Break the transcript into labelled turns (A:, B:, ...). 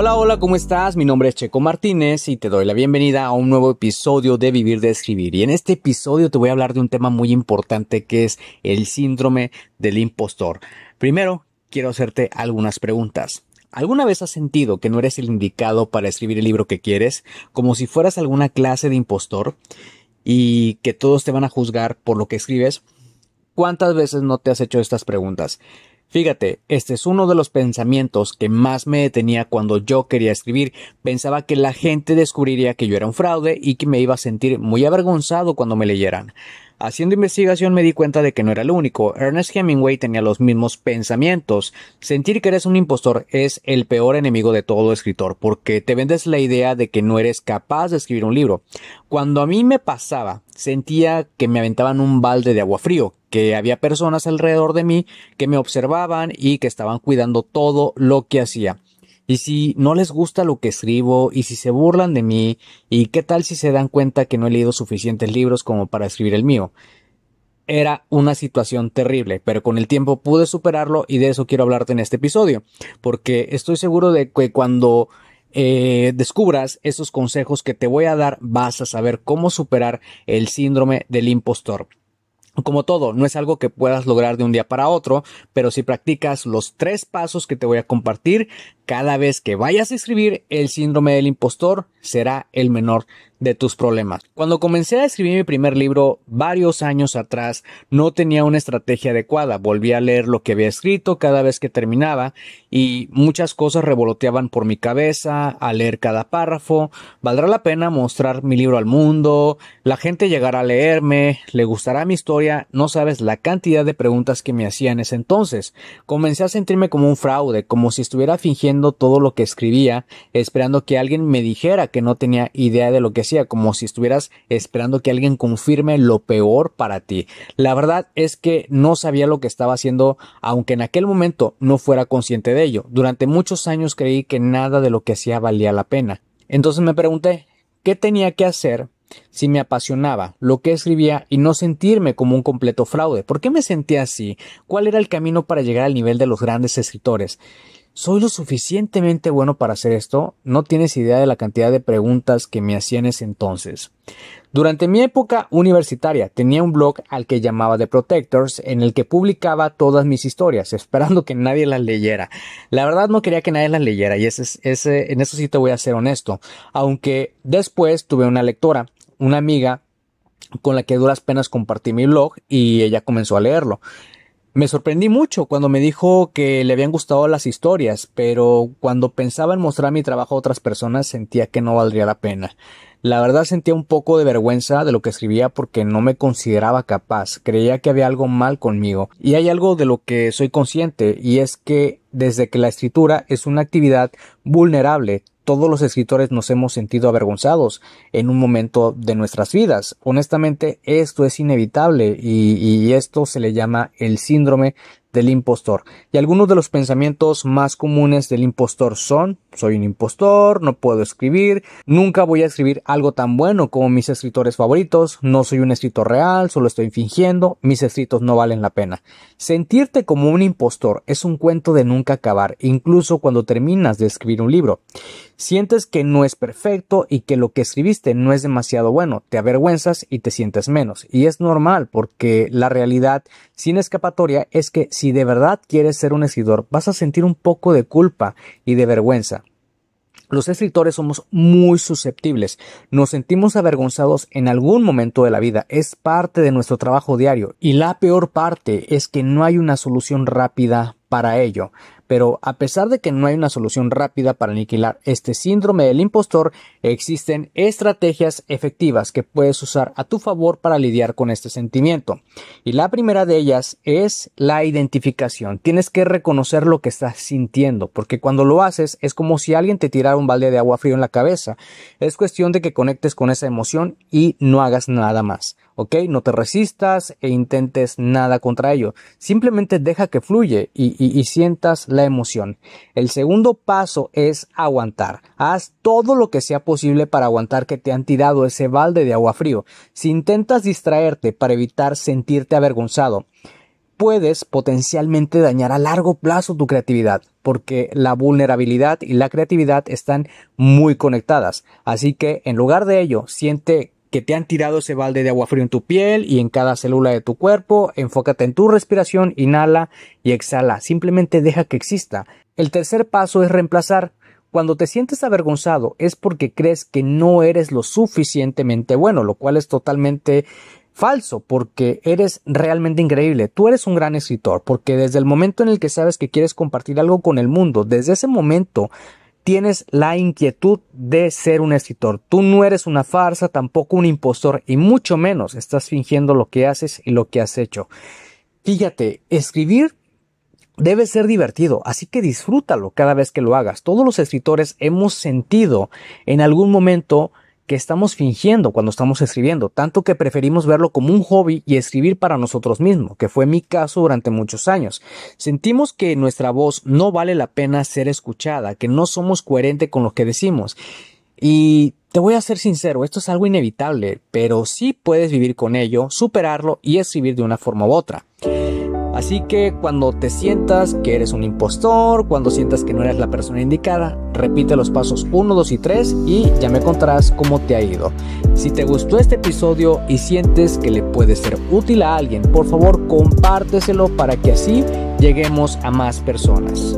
A: Hola, hola, ¿cómo estás? Mi nombre es Checo Martínez y te doy la bienvenida a un nuevo episodio de Vivir de Escribir. Y en este episodio te voy a hablar de un tema muy importante que es el síndrome del impostor. Primero, quiero hacerte algunas preguntas. ¿Alguna vez has sentido que no eres el indicado para escribir el libro que quieres, como si fueras alguna clase de impostor y que todos te van a juzgar por lo que escribes? ¿Cuántas veces no te has hecho estas preguntas? Fíjate, este es uno de los pensamientos que más me detenía cuando yo quería escribir. Pensaba que la gente descubriría que yo era un fraude y que me iba a sentir muy avergonzado cuando me leyeran. Haciendo investigación me di cuenta de que no era el único. Ernest Hemingway tenía los mismos pensamientos. Sentir que eres un impostor es el peor enemigo de todo escritor, porque te vendes la idea de que no eres capaz de escribir un libro. Cuando a mí me pasaba, sentía que me aventaban un balde de agua frío, que había personas alrededor de mí que me observaban y que estaban cuidando todo lo que hacía. Y si no les gusta lo que escribo, y si se burlan de mí, y qué tal si se dan cuenta que no he leído suficientes libros como para escribir el mío. Era una situación terrible, pero con el tiempo pude superarlo y de eso quiero hablarte en este episodio, porque estoy seguro de que cuando eh, descubras esos consejos que te voy a dar, vas a saber cómo superar el síndrome del impostor. Como todo, no es algo que puedas lograr de un día para otro, pero si practicas los tres pasos que te voy a compartir, cada vez que vayas a escribir, el síndrome del impostor será el menor de tus problemas. Cuando comencé a escribir mi primer libro varios años atrás, no tenía una estrategia adecuada. Volví a leer lo que había escrito cada vez que terminaba y muchas cosas revoloteaban por mi cabeza al leer cada párrafo. ¿Valdrá la pena mostrar mi libro al mundo? ¿La gente llegará a leerme? ¿Le gustará mi historia? No sabes la cantidad de preguntas que me hacía en ese entonces. Comencé a sentirme como un fraude, como si estuviera fingiendo todo lo que escribía, esperando que alguien me dijera que no tenía idea de lo que como si estuvieras esperando que alguien confirme lo peor para ti. La verdad es que no sabía lo que estaba haciendo, aunque en aquel momento no fuera consciente de ello. Durante muchos años creí que nada de lo que hacía valía la pena. Entonces me pregunté, ¿qué tenía que hacer si me apasionaba lo que escribía y no sentirme como un completo fraude. ¿Por qué me sentía así? ¿Cuál era el camino para llegar al nivel de los grandes escritores? ¿Soy lo suficientemente bueno para hacer esto? No tienes idea de la cantidad de preguntas que me hacían ese entonces. Durante mi época universitaria tenía un blog al que llamaba The Protectors en el que publicaba todas mis historias, esperando que nadie las leyera. La verdad no quería que nadie las leyera y ese, ese, en eso sí te voy a ser honesto, aunque después tuve una lectora, una amiga con la que duras penas compartí mi blog y ella comenzó a leerlo. Me sorprendí mucho cuando me dijo que le habían gustado las historias, pero cuando pensaba en mostrar mi trabajo a otras personas sentía que no valdría la pena. La verdad sentía un poco de vergüenza de lo que escribía porque no me consideraba capaz, creía que había algo mal conmigo. Y hay algo de lo que soy consciente, y es que desde que la escritura es una actividad vulnerable, todos los escritores nos hemos sentido avergonzados en un momento de nuestras vidas. Honestamente, esto es inevitable y, esto se le llama el síndrome del impostor. Y algunos de los pensamientos más comunes del impostor son soy un impostor, no puedo escribir, nunca voy a escribir algo tan bueno como mis escritores favoritos, no soy un escritor real, solo estoy fingiendo, mis escritos no valen la pena. Sentirte como un impostor es un cuento de nunca acabar, incluso cuando terminas de escribir un libro. Sientes que no es perfecto y que lo que escribiste no es demasiado bueno, te avergüenzas y te sientes menos. Y es normal porque la realidad sin escapatoria es que si de verdad quieres ser un escritor vas a sentir un poco de culpa y de vergüenza. Los escritores somos muy susceptibles, nos sentimos avergonzados en algún momento de la vida, es parte de nuestro trabajo diario y la peor parte es que no hay una solución rápida para ello. Pero a pesar de que no hay una solución rápida para aniquilar este síndrome del impostor, existen estrategias efectivas que puedes usar a tu favor para lidiar con este sentimiento. Y la primera de ellas es la identificación. Tienes que reconocer lo que estás sintiendo, porque cuando lo haces es como si alguien te tirara un balde de agua frío en la cabeza. Es cuestión de que conectes con esa emoción y no hagas nada más. ¿Ok? No te resistas e intentes nada contra ello. Simplemente deja que fluye y, y, sientas la emoción. El segundo paso es aguantar. Haz todo lo que sea posible para aguantar que te han tirado ese balde de agua frío. Si intentas distraerte para evitar sentirte avergonzado, puedes potencialmente dañar a largo plazo tu creatividad, porque la vulnerabilidad y la creatividad están muy conectadas. Así que en lugar de ello, siente que te han tirado ese balde de agua frío en tu piel y en cada célula de tu cuerpo, enfócate en tu respiración, inhala y exhala, simplemente deja que exista. El tercer paso es reemplazar. Cuando te sientes avergonzado es porque crees que no eres lo suficientemente bueno, lo cual es totalmente falso, porque eres realmente increíble. Tú eres un gran escritor, porque desde el momento en el que sabes que quieres compartir algo con el mundo, desde ese momento tienes la inquietud de ser un escritor. Tú no eres una farsa, tampoco un impostor y mucho menos estás fingiendo lo que haces y lo que has hecho. Fíjate, escribir debe ser divertido, así que disfrútalo cada vez que lo hagas. Todos los escritores hemos sentido en algún momento que estamos fingiendo cuando estamos escribiendo, tanto que preferimos verlo como un hobby y escribir para nosotros mismos, que fue mi caso durante muchos años. Sentimos que nuestra voz no vale la pena ser escuchada, que no somos coherentes con lo que decimos. Y te voy a ser sincero, esto es algo inevitable, pero sí puedes vivir con ello, superarlo y escribir de una forma u otra. Así que cuando te sientas que eres un impostor, cuando sientas que no eres la persona indicada, repite los pasos 1, 2 y 3 y ya me contarás cómo te ha ido. Si te gustó este episodio y sientes que le puede ser útil a alguien, por favor compárteselo para que así lleguemos a más personas.